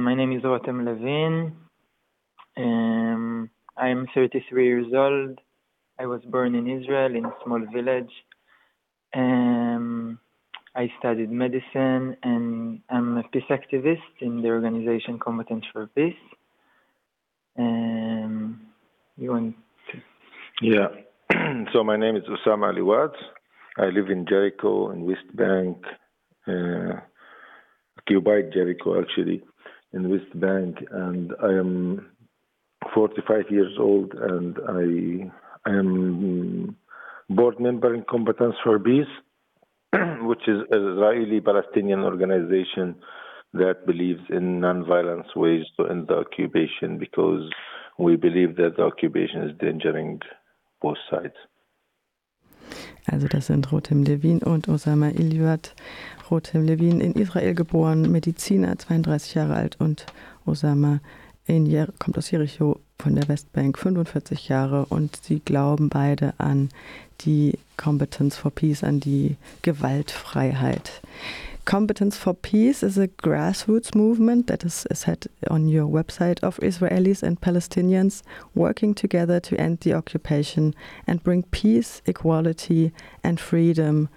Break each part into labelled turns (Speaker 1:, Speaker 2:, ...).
Speaker 1: Uh, my name is Rotem Levin. Um, I'm 33 years old. I was born in Israel in a small village. Um, I studied medicine and I'm a peace activist in the organization Combatants for Peace. Um, you want to?
Speaker 2: Yeah. so my name is Osama Aliwad. I live in Jericho in West Bank, uh, occupied Jericho actually, in West Bank, and I am 45 years old, and I I am board member in Combatants for Peace, which is an Israeli-Palestinian organization that believes in non-violence ways to end the occupation because we believe that the occupation is endangering both sides.
Speaker 3: Also das sind Rotem Levin und Osama Iliad. Rotem Levin in Israel geboren, Mediziner, 32 Jahre alt und Osama in kommt aus Jericho von der Westbank, 45 Jahre und sie glauben beide an die Competence for Peace, an die Gewaltfreiheit. Competence for Peace is a grassroots movement that is set on your website of Israelis and Palestinians working together to end the occupation and bring peace, equality, and freedom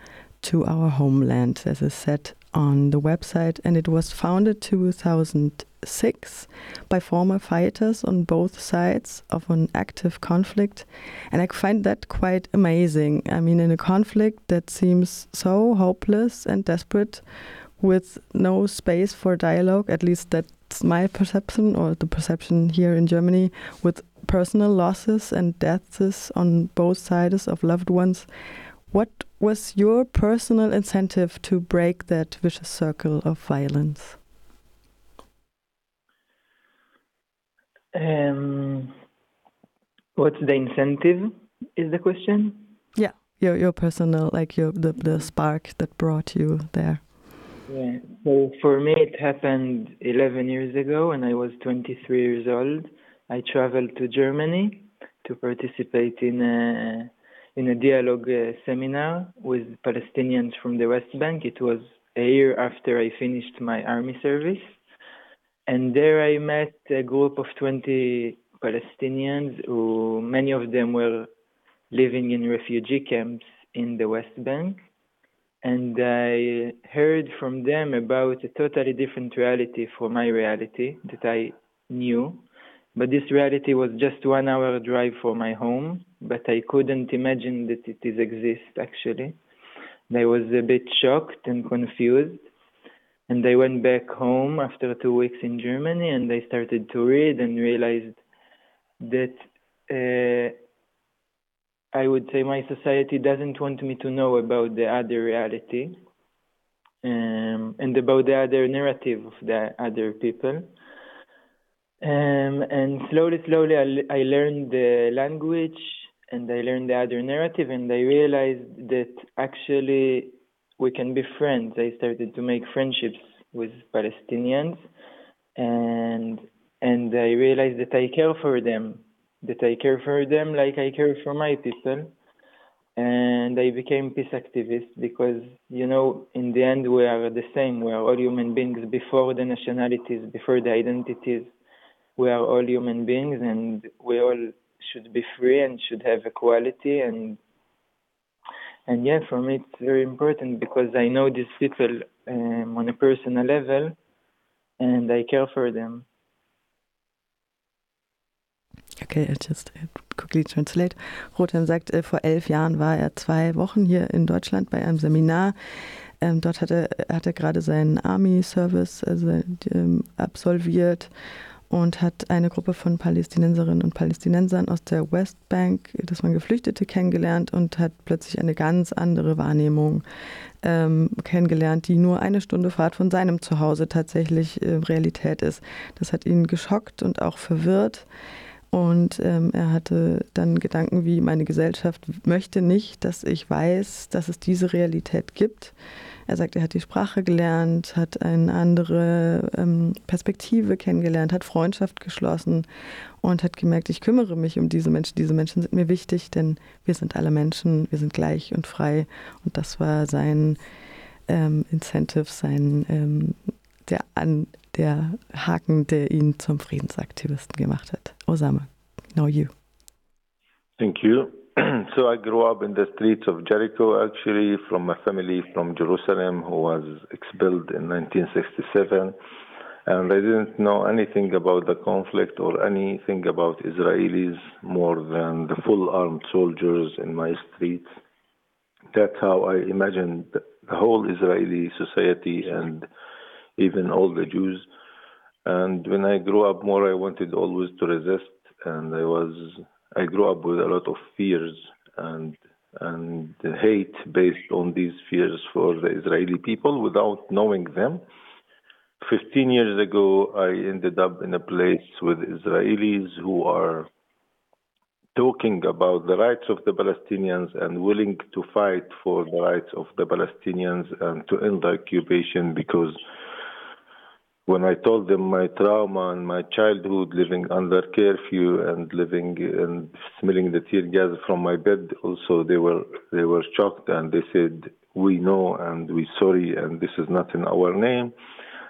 Speaker 3: to our homeland, as is said on the website. And it was founded 2006 by former fighters on both sides of an active conflict. And I find that quite amazing. I mean, in a conflict that seems so hopeless and desperate, with no space for dialogue, at least that's my perception or the perception here in Germany, with personal losses and deaths on both sides of loved ones. What was your personal incentive to break that vicious circle of violence?
Speaker 1: Um, what's the incentive? Is the question?
Speaker 3: Yeah, your your personal, like your the the spark that brought you there.
Speaker 1: Yeah. So for me, it happened 11 years ago when I was 23 years old. I traveled to Germany to participate in a in a dialogue uh, seminar with Palestinians from the West Bank. It was a year after I finished my army service. And there I met a group of 20 Palestinians who many of them were living in refugee camps in the West Bank. And I heard from them about a totally different reality from my reality that I knew. But this reality was just one hour drive from my home, but I couldn't imagine that it is exist actually. I was a bit shocked and confused. And I went back home after two weeks in Germany and I started to read and realized that uh, I would say my society doesn't want me to know about the other reality um, and about the other narrative of the other people. Um, and slowly, slowly, I, learned the language and I learned the other narrative, and I realized that actually we can be friends. I started to make friendships with Palestinians, and and I realized that I care for them, that I care for them like I care for my people, and I became peace activist because you know in the end we are the same. We are all human beings before the nationalities, before the identities we are all human beings and we all should be free and should have equality and and yeah for me it's very important because i know these people um, on a personal level and i care for them
Speaker 3: Okay, I just quickly translate. Rotem sagt, äh, vor elf Jahren war er zwei Wochen hier in Deutschland bei einem Seminar. Ähm, dort hat er, hat er gerade seinen Army-Service also, ähm, absolviert und hat eine Gruppe von Palästinenserinnen und Palästinensern aus der Westbank, das waren Geflüchtete, kennengelernt und hat plötzlich eine ganz andere Wahrnehmung ähm, kennengelernt, die nur eine Stunde Fahrt von seinem Zuhause tatsächlich äh, Realität ist. Das hat ihn geschockt und auch verwirrt. Und ähm, er hatte dann Gedanken wie, meine Gesellschaft möchte nicht, dass ich weiß, dass es diese Realität gibt. Er sagt, er hat die Sprache gelernt, hat eine andere ähm, Perspektive kennengelernt, hat Freundschaft geschlossen und hat gemerkt, ich kümmere mich um diese Menschen. Diese Menschen sind mir wichtig, denn wir sind alle Menschen, wir sind gleich und frei. Und das war sein ähm, Incentive, sein ähm, der an der Haken, der ihn zum Friedensaktivisten gemacht hat. Osama, now you.
Speaker 2: Thank you. so I grew up in the streets of Jericho, actually, from a family from Jerusalem who was expelled in 1967. And I didn't know anything about the conflict or anything about Israelis more than the full armed soldiers in my streets. That's how I imagined the whole Israeli society and even all the Jews. And when I grew up more, I wanted always to resist, and I was I grew up with a lot of fears and and hate based on these fears for the Israeli people without knowing them. 15 years ago, I ended up in a place with Israelis who are talking about the rights of the Palestinians and willing to fight for the rights of the Palestinians and to end the occupation because when I told them my trauma and my childhood living under curfew and living and smelling the tear gas from my bed, also they were they were shocked and they said, "We know and we sorry and this is not in our name."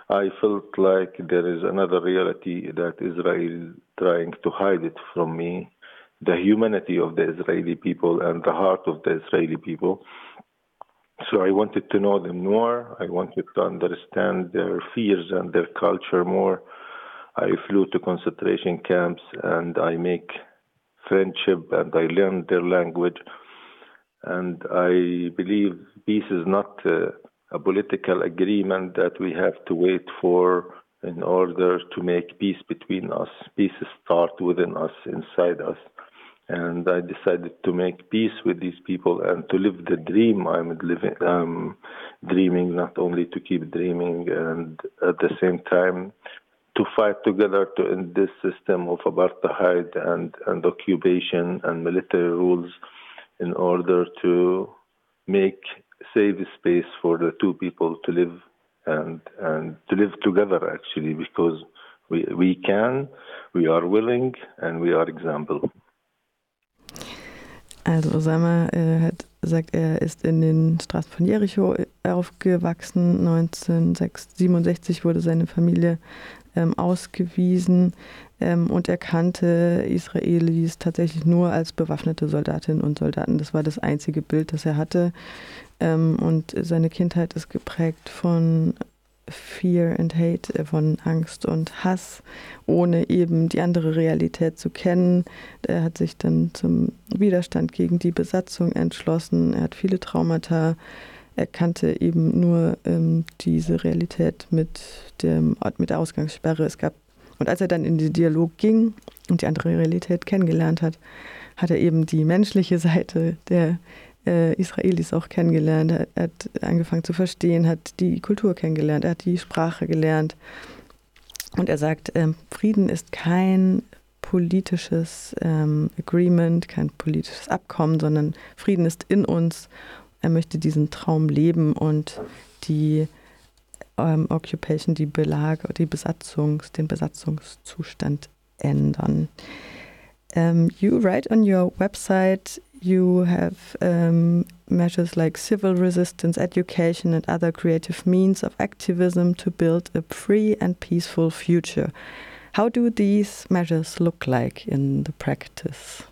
Speaker 2: I felt like there is another reality that Israel trying to hide it from me, the humanity of the Israeli people and the heart of the Israeli people. So I wanted to know them more. I wanted to understand their fears and their culture more. I flew to concentration camps and I make friendship and I learned their language. And I believe peace is not a political agreement that we have to wait for in order to make peace between us. Peace starts within us, inside us and I decided to make peace with these people and to live the dream I'm living, um, dreaming, not only to keep dreaming, and at the same time to fight together to end this system of apartheid and, and occupation and military rules in order to make safe space for the two people to live and and to live together actually because we we can, we are willing, and we are example.
Speaker 3: Also Osama äh, hat sagt, er ist in den Straßen von Jericho aufgewachsen. 1967 wurde seine Familie ähm, ausgewiesen ähm, und er kannte Israelis tatsächlich nur als bewaffnete Soldatinnen und Soldaten. Das war das einzige Bild, das er hatte. Ähm, und seine Kindheit ist geprägt von Fear and Hate, äh, von Angst und Hass, ohne eben die andere Realität zu kennen. Er hat sich dann zum Widerstand gegen die Besatzung entschlossen. Er hat viele Traumata. Er kannte eben nur ähm, diese Realität mit, dem, mit der Ausgangssperre. Es gab, und als er dann in den Dialog ging und die andere Realität kennengelernt hat, hat er eben die menschliche Seite der äh, Israelis auch kennengelernt. Er, hat angefangen zu verstehen, hat die Kultur kennengelernt, er hat die Sprache gelernt. Und er sagt, ähm, Frieden ist kein politisches ähm, Agreement, kein politisches Abkommen, sondern Frieden ist in uns. Er möchte diesen Traum leben und die ähm, Occupation, die Belag, die Besatzungs, den Besatzungszustand ändern. Um, you write on your website you have um, measures like civil resistance, education, and other creative means of activism to build a free and peaceful future. How do these measures look like in the practice?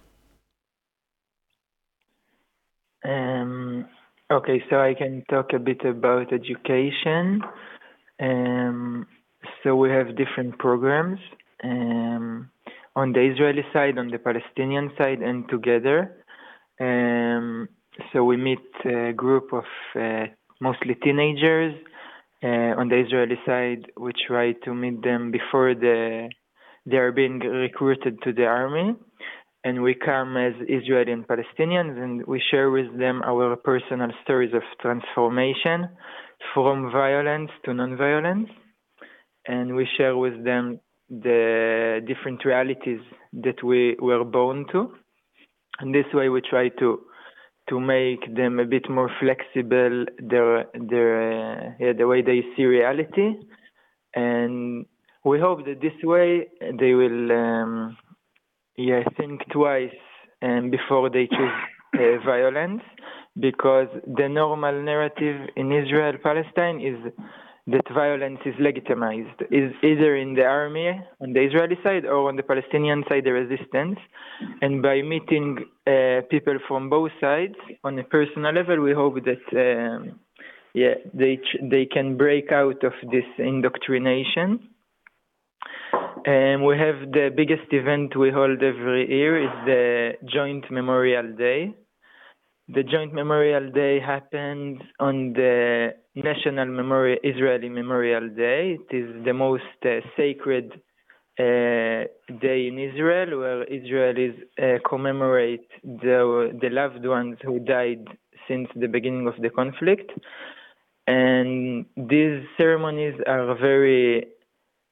Speaker 1: Um, okay, so I can talk a bit about education. Um, so we have different programs um, on the Israeli side, on the Palestinian side, and together. Um, so we meet a group of uh, mostly teenagers uh, on the Israeli side. We try to meet them before the, they are being recruited to the army. And we come as Israeli and Palestinians and we share with them our personal stories of transformation from violence to non-violence. And we share with them the different realities that we were born to and this way we try to to make them a bit more flexible their their uh, yeah, the way they see reality. And we hope that this way they will um, yeah think twice um, before they choose uh, violence because the normal narrative in Israel Palestine is that violence is legitimized, is either in the army on the Israeli side or on the Palestinian side, the resistance. And by meeting uh, people from both sides on a personal level, we hope that um, yeah they they can break out of this indoctrination. And we have the biggest event we hold every year is the Joint Memorial Day. The Joint Memorial Day happens on the National Memorial Israeli Memorial Day. It is the most uh, sacred uh, day in Israel, where Israelis uh, commemorate the the loved ones who died since the beginning of the conflict. And these ceremonies are very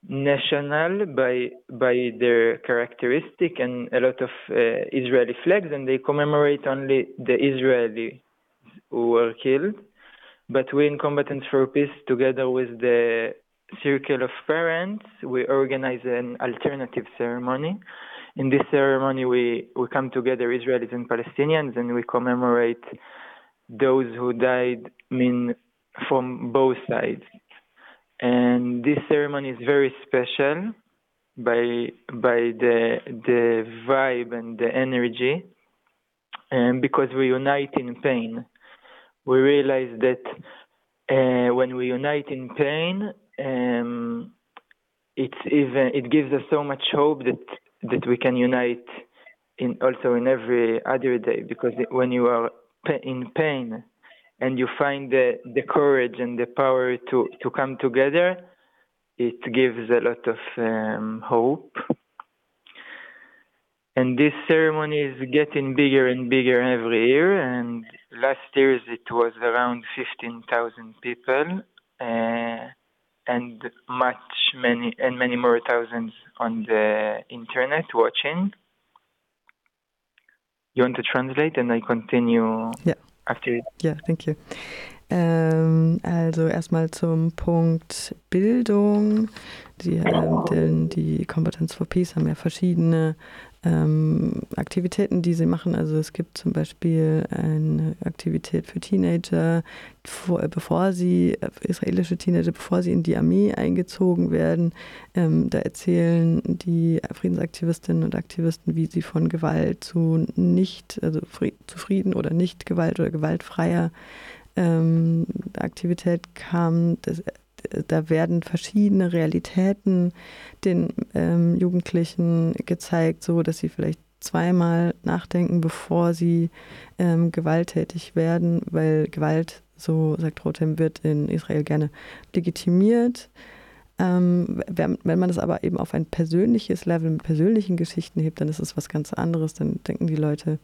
Speaker 1: national by by their characteristic and a lot of uh, Israeli flags, and they commemorate only the Israeli who were killed. But we in Combatants for Peace, together with the Circle of Parents, we organize an alternative ceremony. In this ceremony, we, we come together, Israelis and Palestinians, and we commemorate those who died mean, from both sides and this ceremony is very special by by the the vibe and the energy and because we unite in pain. We realize that uh, when we unite in pain um, it's even it gives us so much hope that that we can unite in also in every other day because when you are in pain and you find the, the courage and the power to, to come together, it gives a lot of um, hope. And this ceremony is getting bigger and bigger every year. And last year it was around 15,000 people, uh, and much many and many more thousands on the internet watching. You want to translate, and I continue.
Speaker 3: Yeah.
Speaker 1: after.
Speaker 3: Ja, thank you. Ähm, also erstmal zum Punkt Bildung. Die, ähm, die Kompetenz for Peace haben ja verschiedene ähm, Aktivitäten, die sie machen. Also es gibt zum Beispiel eine Aktivität für Teenager, vor, bevor sie, israelische Teenager, bevor sie in die Armee eingezogen werden. Ähm, da erzählen die Friedensaktivistinnen und Aktivisten, wie sie von Gewalt zu nicht, also zu Frieden oder nicht Gewalt oder gewaltfreier ähm, Aktivität kamen. Das, da werden verschiedene Realitäten den ähm, Jugendlichen gezeigt, so dass sie vielleicht zweimal nachdenken, bevor sie ähm, gewalttätig werden, weil Gewalt, so sagt Rotem, wird in Israel gerne legitimiert. Ähm, wenn, wenn man das aber eben auf ein persönliches Level mit persönlichen Geschichten hebt, dann ist es was ganz anderes. Dann denken die Leute,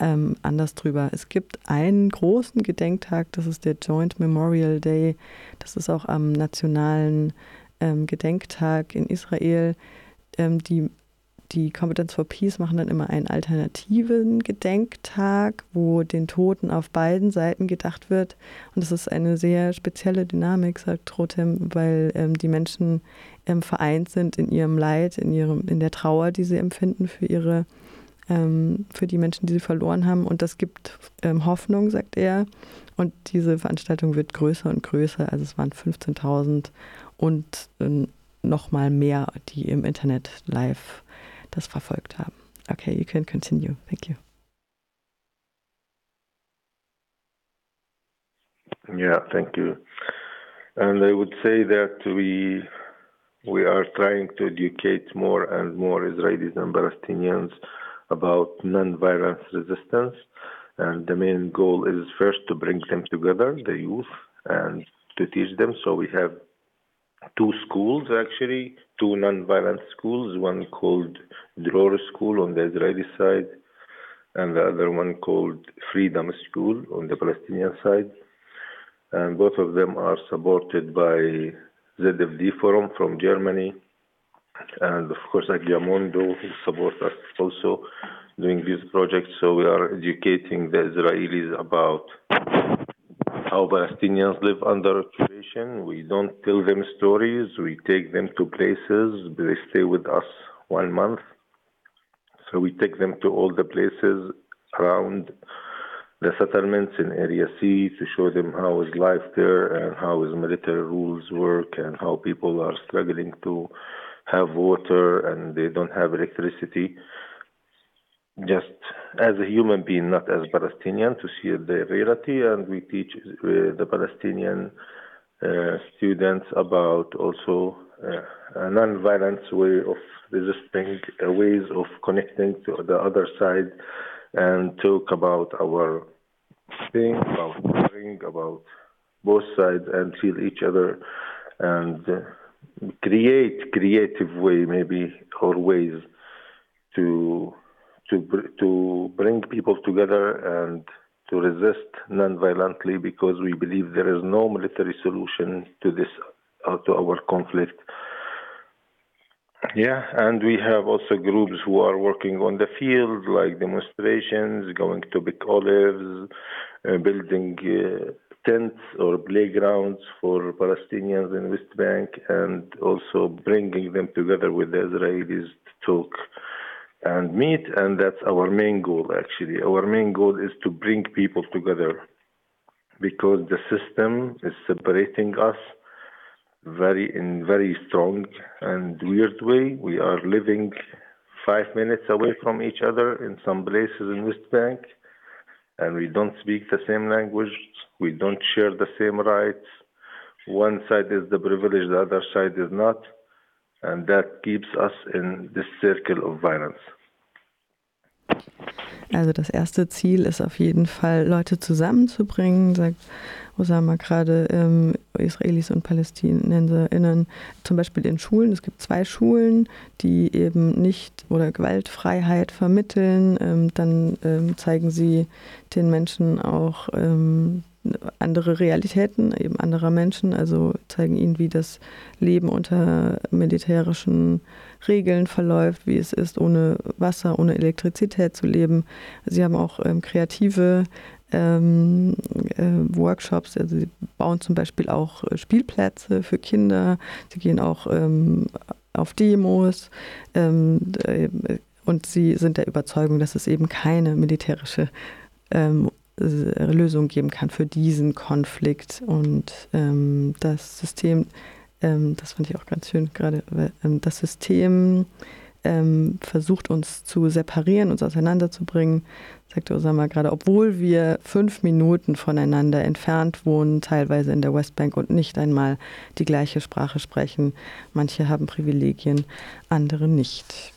Speaker 3: ähm, anders drüber. Es gibt einen großen Gedenktag, das ist der Joint Memorial Day. Das ist auch am nationalen ähm, Gedenktag in Israel. Ähm, die, die Competence for Peace machen dann immer einen alternativen Gedenktag, wo den Toten auf beiden Seiten gedacht wird. Und das ist eine sehr spezielle Dynamik, sagt Rotem, weil ähm, die Menschen ähm, vereint sind in ihrem Leid, in, ihrem, in der Trauer, die sie empfinden für ihre ähm, für die Menschen, die sie verloren haben. Und das gibt ähm, Hoffnung, sagt er. Und diese Veranstaltung wird größer und größer. Also es waren 15.000 und äh, noch mal mehr, die im Internet live das verfolgt haben. Okay, you can continue. Thank you.
Speaker 2: Yeah, thank you. And I would say that we we are trying to educate more and more Israelis and Palestinians about non-violence resistance. And the main goal is first to bring them together, the youth, and to teach them. So we have two schools actually, two non-violent schools, one called Dror School on the Israeli side, and the other one called Freedom School on the Palestinian side. And both of them are supported by ZFD Forum from Germany, and of course AGIAMONDO support us also doing these projects. So we are educating the Israelis about how Palestinians live under occupation. We don't tell them stories. We take them to places. They stay with us one month. So we take them to all the places around the settlements in Area C to show them how is life there and how is military rules work and how people are struggling to have water and they don't have electricity. Just as a human being, not as Palestinian, to see the reality, and we teach uh, the Palestinian uh, students about also uh, a non-violent way of resisting, uh, ways of connecting to the other side, and talk about our thing, about caring, about both sides, and feel each other, and uh, create creative way maybe or ways to to to bring people together and to resist non-violently because we believe there is no military solution to this uh, to our conflict. Yeah, and we have also groups who are working on the field, like demonstrations, going to big olives, uh, building uh, tents or playgrounds for Palestinians in West Bank, and also bringing them together with the Israelis to talk and meet. And that's our main goal, actually. Our main goal is to bring people together because the system is separating us very in very strong and weird way. We are living five minutes away from each other in some places in West Bank, and we don't speak the same language. We don't share the same rights. One side is the privilege, the other side is not, and that keeps us in this circle of violence.
Speaker 3: Also das erste Ziel ist auf jeden Fall, Leute zusammenzubringen, sagt Osama gerade, ähm, Israelis und PalästinenserInnen, zum Beispiel in Schulen. Es gibt zwei Schulen, die eben nicht oder Gewaltfreiheit vermitteln. Ähm, dann ähm, zeigen sie den Menschen auch ähm, andere Realitäten eben anderer Menschen, also zeigen ihnen, wie das Leben unter militärischen Regeln verläuft, wie es ist, ohne Wasser, ohne Elektrizität zu leben. Sie haben auch ähm, kreative ähm, äh, Workshops, also sie bauen zum Beispiel auch äh, Spielplätze für Kinder, sie gehen auch ähm, auf Demos ähm, äh, und sie sind der Überzeugung, dass es eben keine militärische ähm, Lösung geben kann für diesen Konflikt und ähm, das System, ähm, das fand ich auch ganz schön gerade, ähm, das System ähm, versucht uns zu separieren, uns auseinanderzubringen, sagte Osama gerade, obwohl wir fünf Minuten voneinander entfernt wohnen, teilweise in der Westbank und nicht einmal die gleiche Sprache sprechen. Manche haben Privilegien, andere nicht.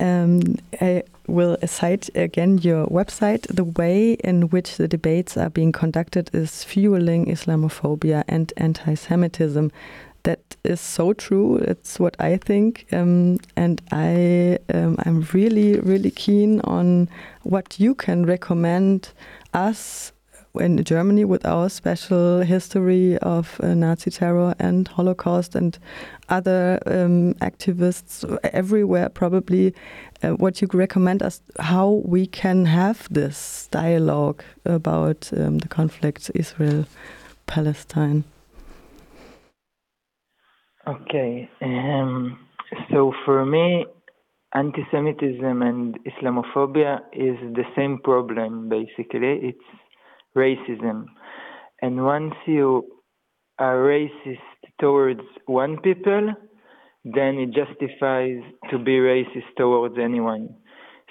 Speaker 3: Um, I will cite again your website. The way in which the debates are being conducted is fueling Islamophobia and anti Semitism. That is so true. It's what I think. Um, and I, um, I'm really, really keen on what you can recommend us in Germany with our special history of uh, Nazi terror and Holocaust and other um, activists everywhere, probably, uh, what you recommend us how we can have this dialogue about um, the conflict Israel Palestine.
Speaker 1: Okay, um, so for me, anti Semitism and Islamophobia is the same problem basically. It's racism. And once you are racist towards one people, then it justifies to be racist towards anyone.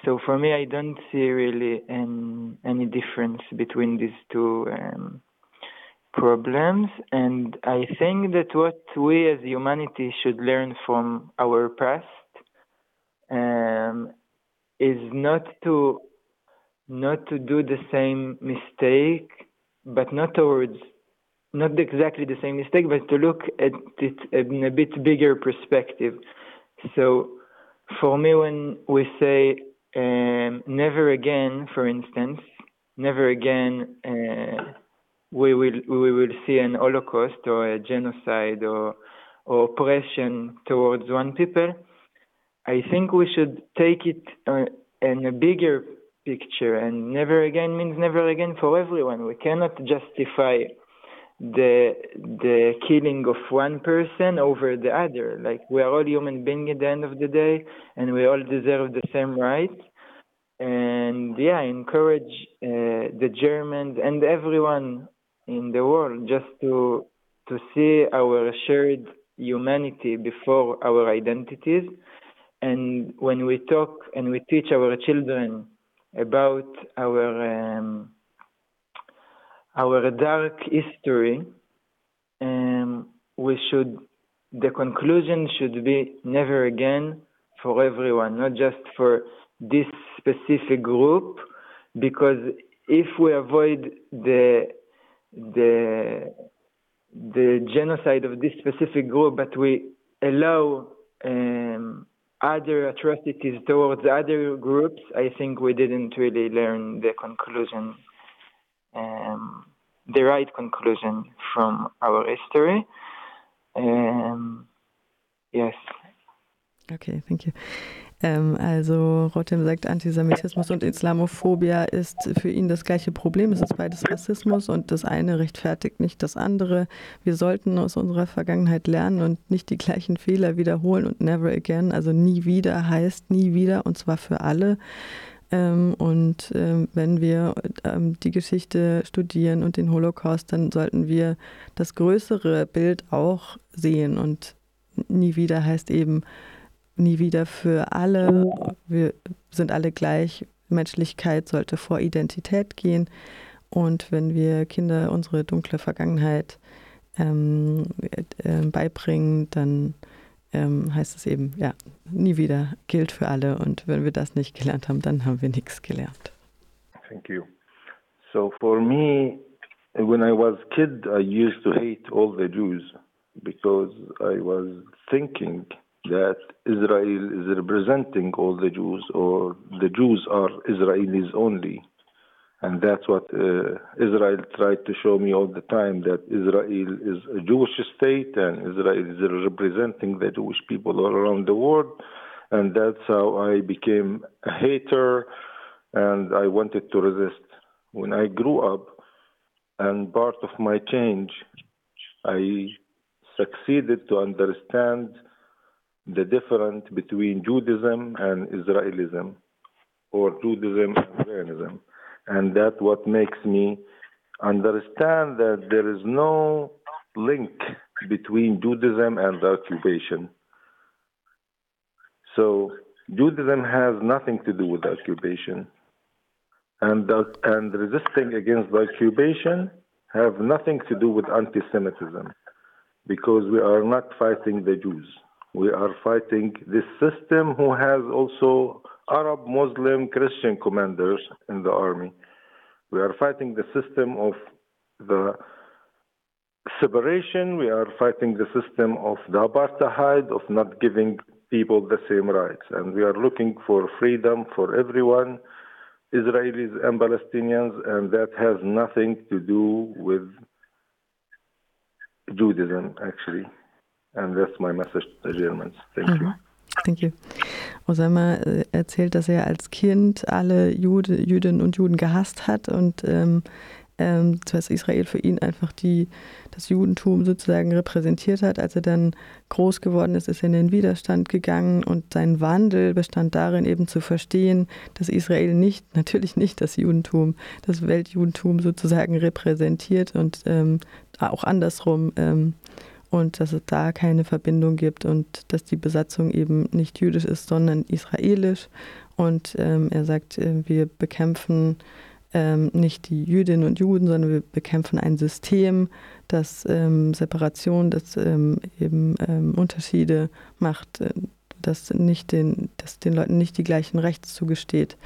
Speaker 1: So for me, I don't see really an, any difference between these two um, problems. And I think that what we as humanity should learn from our past um, is not to not to do the same mistake, but not towards not exactly the same mistake, but to look at it in a bit bigger perspective. So, for me, when we say um, never again, for instance, never again, uh, we will we will see an Holocaust or a genocide or, or oppression towards one people. I think we should take it uh, in a bigger picture, and never again means never again for everyone. We cannot justify the the killing of one person over the other. Like we are all human beings at the end of the day, and we all deserve the same rights. and yeah, I encourage uh, the Germans and everyone in the world just to to see our shared humanity before our identities. And when we talk and we teach our children about our um, our dark history, um, we should the conclusion should be never again for everyone, not just for this specific group, because if we avoid the the the genocide of this specific group, but we allow um, other atrocities towards other groups, I think we didn't really learn the conclusion, um, the right conclusion from our history. Um, yes.
Speaker 3: Okay, thank you. Ähm, also Rotem sagt, Antisemitismus und Islamophobia ist für ihn das gleiche Problem. Es ist beides Rassismus und das eine rechtfertigt nicht das andere. Wir sollten aus unserer Vergangenheit lernen und nicht die gleichen Fehler wiederholen und never again, also nie wieder heißt nie wieder und zwar für alle. Ähm, und ähm, wenn wir ähm, die Geschichte studieren und den Holocaust, dann sollten wir das größere Bild auch sehen und nie wieder heißt eben, nie wieder für alle. Wir sind alle gleich. Menschlichkeit sollte vor Identität gehen. Und wenn wir Kinder unsere dunkle Vergangenheit ähm, äh, beibringen, dann ähm, heißt es eben, ja, nie wieder gilt für alle. Und wenn wir das nicht gelernt haben, dann haben wir nichts gelernt.
Speaker 2: Thank you. So for me, when I was kid, I used to hate all the Jews because I was thinking that Israel is representing all the Jews, or the Jews are Israelis only. And that's what uh, Israel tried to show me all the time that Israel is a Jewish state and Israel is representing the Jewish people all around the world. And that's how I became a hater and I wanted to resist. When I grew up, and part of my change, I succeeded to understand the difference between Judaism and Israelism, or Judaism and Zionism. And that's what makes me understand that there is no link between Judaism and the occupation. So Judaism has nothing to do with the occupation. And, the, and resisting against the occupation have nothing to do with anti-Semitism because we are not fighting the Jews we are fighting this system who has also Arab, Muslim, Christian commanders in the army. We are fighting the system of the separation. We are fighting the system of the apartheid, of not giving people the same rights. And we are looking for freedom for everyone, Israelis and Palestinians, and that has nothing to do with Judaism, actually. And that's my message to the Germans. Thank mhm. you.
Speaker 3: Thank you. Osama äh, erzählt, dass er als Kind alle Jude, Jüdinnen und Juden gehasst hat und ähm, ähm, dass Israel für ihn einfach die, das Judentum sozusagen repräsentiert hat. Als er dann groß geworden ist, ist er in den Widerstand gegangen und sein Wandel bestand darin, eben zu verstehen, dass Israel nicht, natürlich nicht das Judentum, das Weltjudentum sozusagen repräsentiert und ähm, auch andersrum ähm, und dass es da keine Verbindung gibt und dass die Besatzung eben nicht jüdisch ist, sondern israelisch. Und ähm, er sagt, äh, wir bekämpfen ähm, nicht die Jüdinnen und Juden, sondern wir bekämpfen ein System, das ähm, Separation, das ähm, eben ähm, Unterschiede macht, äh, das, nicht den, das den Leuten nicht die gleichen Rechts zugesteht.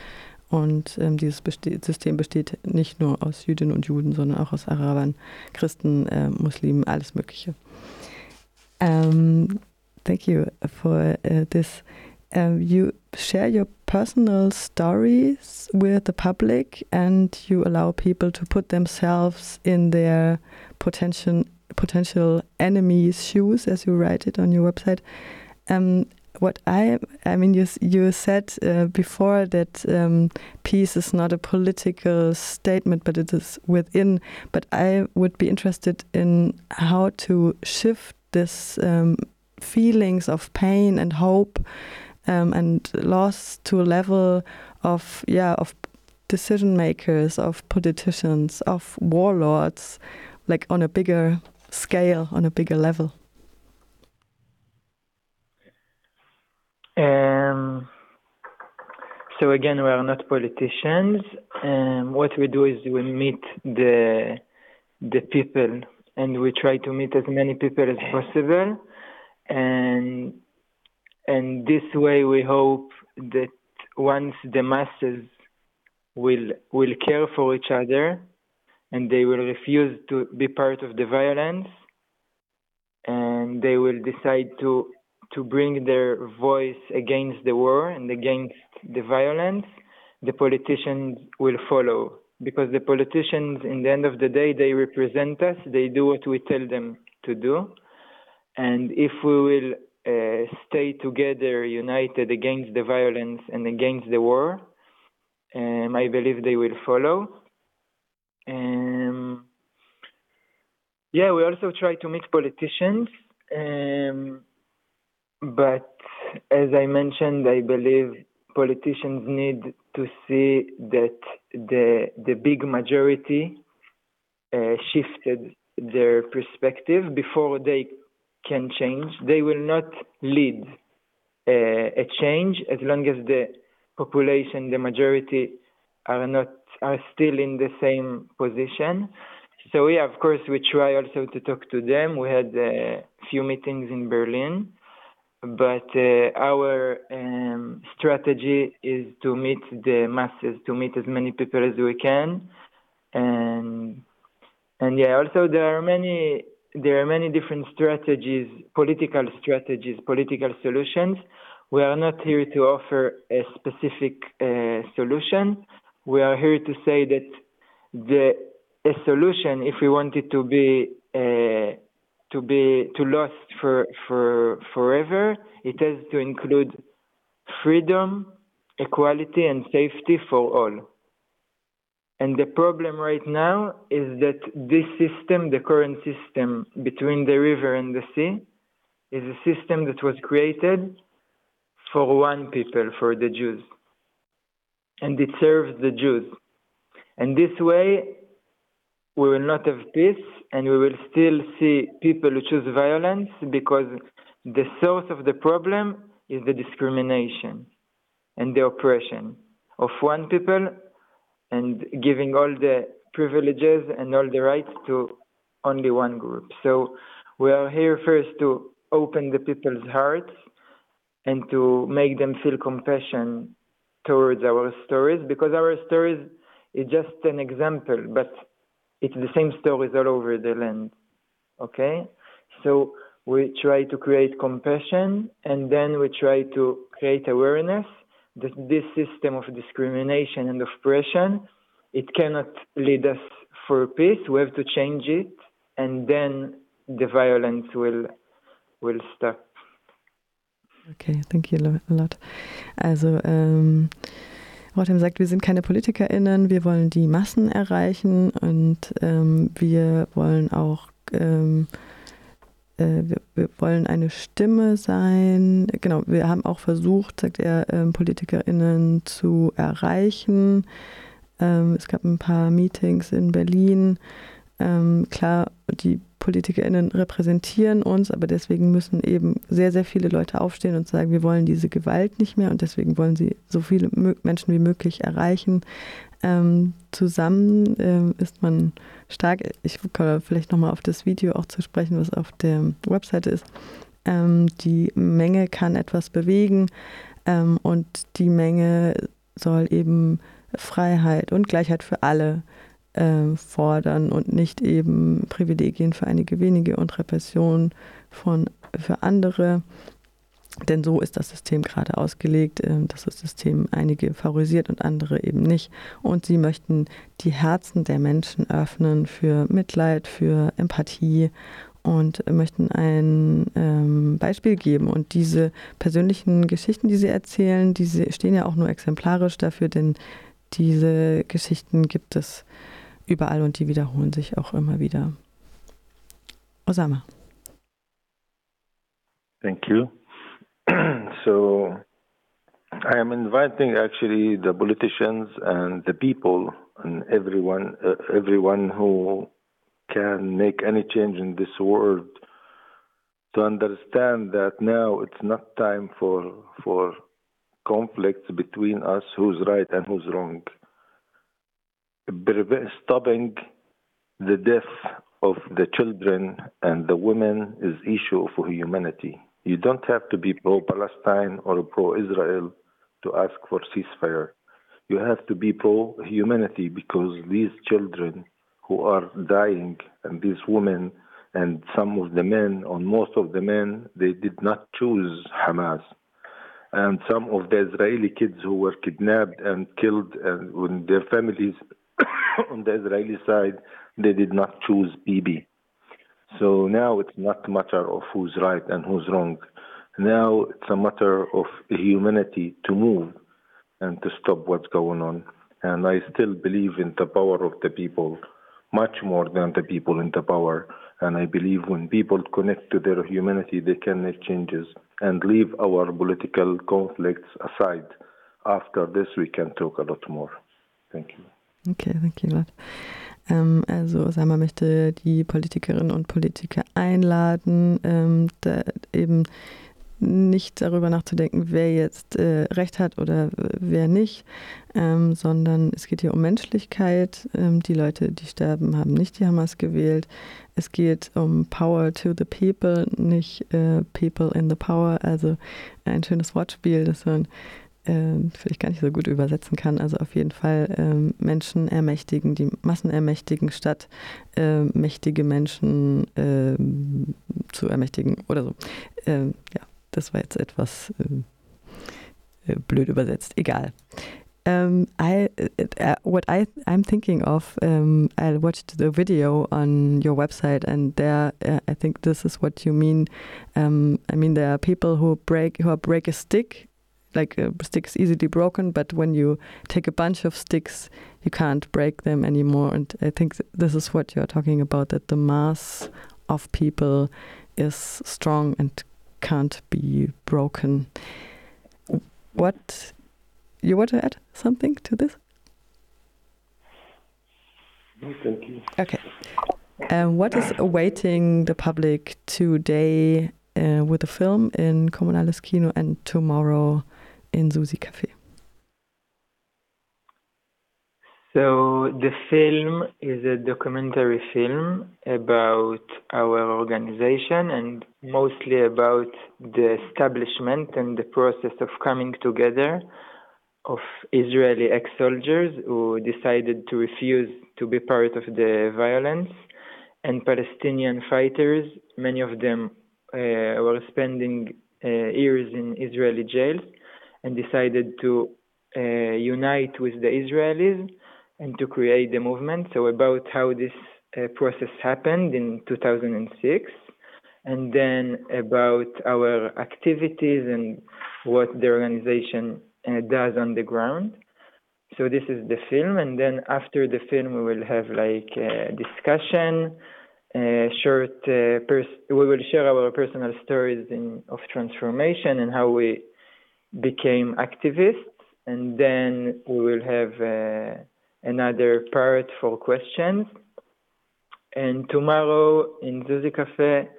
Speaker 3: Und ähm, dieses Beste System besteht nicht nur aus Jüdinnen und Juden, sondern auch aus Arabern, Christen, äh, Muslimen, alles Mögliche. Um, thank you for uh, this. Um, you share your personal stories with the public and you allow people to put themselves in their potential potential enemies' shoes, as you write it on your website. Um, what I, I mean, you you said uh, before that um, peace is not a political statement, but it is within. But I would be interested in how to shift this um, feelings of pain and hope um, and loss to a level of yeah of decision makers, of politicians, of warlords, like on a bigger scale, on a bigger level?
Speaker 1: Um, so again, we are not politicians. Um, what we do is we meet the the people, and we try to meet as many people as possible, and and this way we hope that once the masses will will care for each other and they will refuse to be part of the violence and they will decide to to bring their voice against the war and against the violence the politicians will follow because the politicians in the end of the day they represent us they do what we tell them to do and if we will uh, stay together united against the violence and against the war um, I believe they will follow. Um, yeah, we also try to meet politicians, um, but as I mentioned, I believe politicians need to see that the the big majority uh, shifted their perspective before they can change. They will not lead uh, a change as long as the population, the majority are not are still in the same position. So yeah, of course, we try also to talk to them. We had a few meetings in Berlin, but uh, our um, strategy is to meet the masses, to meet as many people as we can, and and yeah, also there are many there are many different strategies, political strategies, political solutions we are not here to offer a specific uh, solution. We are here to say that the a solution, if we want it to be uh, to be to last for for forever, it has to include freedom, equality, and safety for all. And the problem right now is that this system, the current system between the river and the sea, is a system that was created for one people, for the Jews. And it serves the Jews. And this way, we will not have peace and we will still see people who choose violence because the source of the problem is the discrimination and the oppression of one people and giving all the privileges and all the rights to only one group. So we are here first to open the people's hearts and to make them feel compassion towards our stories because our stories is just an example, but it's the same stories all over the land. Okay? So we try to create compassion and then we try to create awareness that this system of discrimination and oppression it cannot lead us for peace. We have to change it and then the violence will will stop.
Speaker 3: Okay, thank you a lot. Also, ähm, Rotem sagt, wir sind keine PolitikerInnen, wir wollen die Massen erreichen und ähm, wir wollen auch, ähm, äh, wir, wir, wollen eine Stimme sein. Genau, wir haben auch versucht, sagt er, ähm, PolitikerInnen zu erreichen. Ähm, es gab ein paar Meetings in Berlin. Ähm, klar, die PolitikerInnen repräsentieren uns, aber deswegen müssen eben sehr, sehr viele Leute aufstehen und sagen, wir wollen diese Gewalt nicht mehr und deswegen wollen sie so viele Menschen wie möglich erreichen. Ähm, zusammen ähm, ist man stark. Ich komme vielleicht nochmal auf das Video auch zu sprechen, was auf der Webseite ist. Ähm, die Menge kann etwas bewegen ähm, und die Menge soll eben Freiheit und Gleichheit für alle äh, fordern und nicht eben Privilegien für einige wenige und Repression von, für andere. Denn so ist das System gerade ausgelegt, äh, dass das System einige favorisiert und andere eben nicht. Und sie möchten die Herzen der Menschen öffnen für Mitleid, für Empathie und möchten ein ähm, Beispiel geben. Und diese persönlichen Geschichten, die sie erzählen, die stehen ja auch nur exemplarisch dafür, denn diese Geschichten gibt es überall und die wiederholen sich auch immer wieder. Osama.
Speaker 2: Thank you. so I am inviting actually the politicians and the people and everyone, uh, everyone who can make any change in this world to understand that now it's not time for for conflicts between us who's right and who's wrong stopping the death of the children and the women is issue for humanity you don't have to be pro palestine or pro israel to ask for ceasefire you have to be pro humanity because these children who are dying and these women and some of the men, or most of the men, they did not choose Hamas. And some of the Israeli kids who were kidnapped and killed, and when their families on the Israeli side, they did not choose Bibi. So now it's not a matter of who's right and who's wrong. Now it's a matter of humanity to move and to stop what's going on. And I still believe in the power of the people much more than the people in the power. And I believe when people connect to their humanity, they can make changes and leave our political conflicts aside. After this, we can talk a lot more. Thank you.
Speaker 3: Okay, thank you lot. Ähm, also Osama möchte die Politikerinnen und Politiker einladen, ähm, eben nicht darüber nachzudenken, wer jetzt äh, recht hat oder wer nicht, ähm, sondern es geht hier um Menschlichkeit. Ähm, die Leute, die sterben, haben nicht die Hamas gewählt. Es geht um Power to the People, nicht äh, People in the Power. Also ein schönes Wortspiel, das man äh, vielleicht gar nicht so gut übersetzen kann. Also auf jeden Fall ähm, Menschen ermächtigen, die Massen ermächtigen, statt äh, mächtige Menschen äh, zu ermächtigen oder so. Ähm, ja. Das war jetzt etwas äh, äh, blöd übersetzt. Egal. Um, I, uh, what I, I'm thinking of, um, I watched the video on your website, and there, uh, I think this is what you mean. Um, I mean, there are people who break, who break a stick, like a stick is easily broken, but when you take a bunch of sticks, you can't break them anymore. And I think this is what you're talking about, that the mass of people is strong and can't be broken. What you want to add something to this?
Speaker 2: No, thank you.
Speaker 3: Okay. Um, what is awaiting the public today uh, with the film in Kommunales Kino and tomorrow in Susi Cafe?
Speaker 1: So the film is a documentary film about our organization and mostly about the establishment and the process of coming together of Israeli ex-soldiers who decided to refuse to be part of the violence and Palestinian fighters, many of them were spending uh, years in Israeli jails and decided to uh, unite with the Israelis and to create the movement. So about how this uh, process happened in 2006, and then about our activities and what the organization uh, does on the ground. So this is the film, and then after the film, we will have like a discussion, short. Uh, pers- we will share our personal stories in, of transformation and how we became activists, and then we will have uh, another part for questions. And tomorrow in Zuzi Cafe,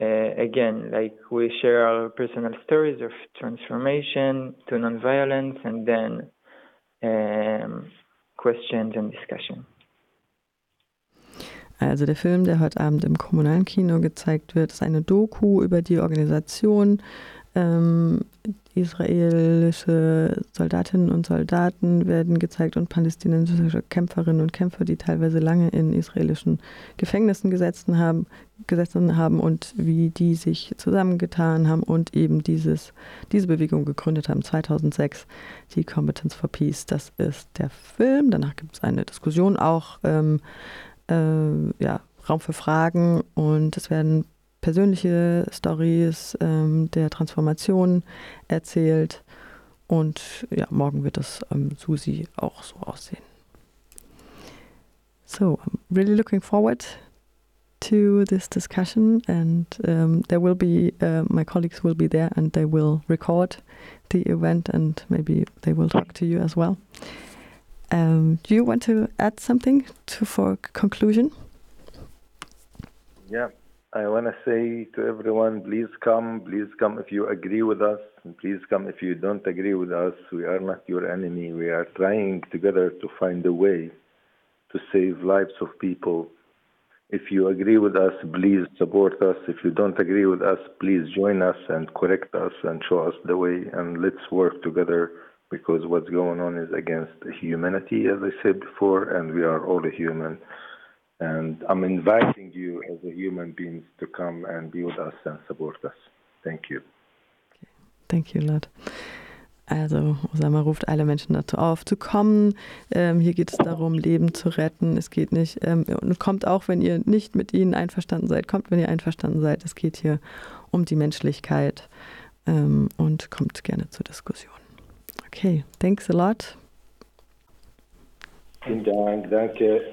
Speaker 1: uh, again, like we share our personal stories of transformation to nonviolence and then um, questions and discussion.
Speaker 3: Also der Film, der heute Abend im kommunalen Kino gezeigt wird, ist eine Doku über die Organisation ähm, israelische Soldatinnen und Soldaten werden gezeigt und palästinensische Kämpferinnen und Kämpfer, die teilweise lange in israelischen Gefängnissen gesessen haben, gesessen haben und wie die sich zusammengetan haben und eben dieses, diese Bewegung gegründet haben, 2006, die Competence for Peace. Das ist der Film. Danach gibt es eine Diskussion auch, ähm, äh, ja, Raum für Fragen und es werden persönliche Stories ähm, der Transformation erzählt. Und ja, morgen wird das ähm, Susi auch so aussehen. So, I'm really looking forward to this discussion, and um, there will be uh, my colleagues will be there, and they will record the event, and maybe they will talk to you as well. Um, do you want to add something to for conclusion?
Speaker 2: Yeah, I want to say to everyone, please come, please come if you agree with us, please come if you don't agree with us. We are not your enemy. We are trying together to find a way to save lives of people. If you agree with us, please support us. If you don't agree with us, please join us and correct us and show us the way. And let's work together because what's going on is against humanity, as I said before, and we are all human. And I'm inviting you as a human beings to come and be with us and support us. Thank you.
Speaker 3: Thank you, Lord. Also, Osama ruft alle Menschen dazu auf, zu kommen. Ähm, hier geht es darum, Leben zu retten. Es geht nicht, ähm, und kommt auch, wenn ihr nicht mit ihnen einverstanden seid, kommt, wenn ihr einverstanden seid. Es geht hier um die Menschlichkeit ähm, und kommt gerne zur Diskussion. Okay, thanks a lot.
Speaker 2: Vielen Dank, danke.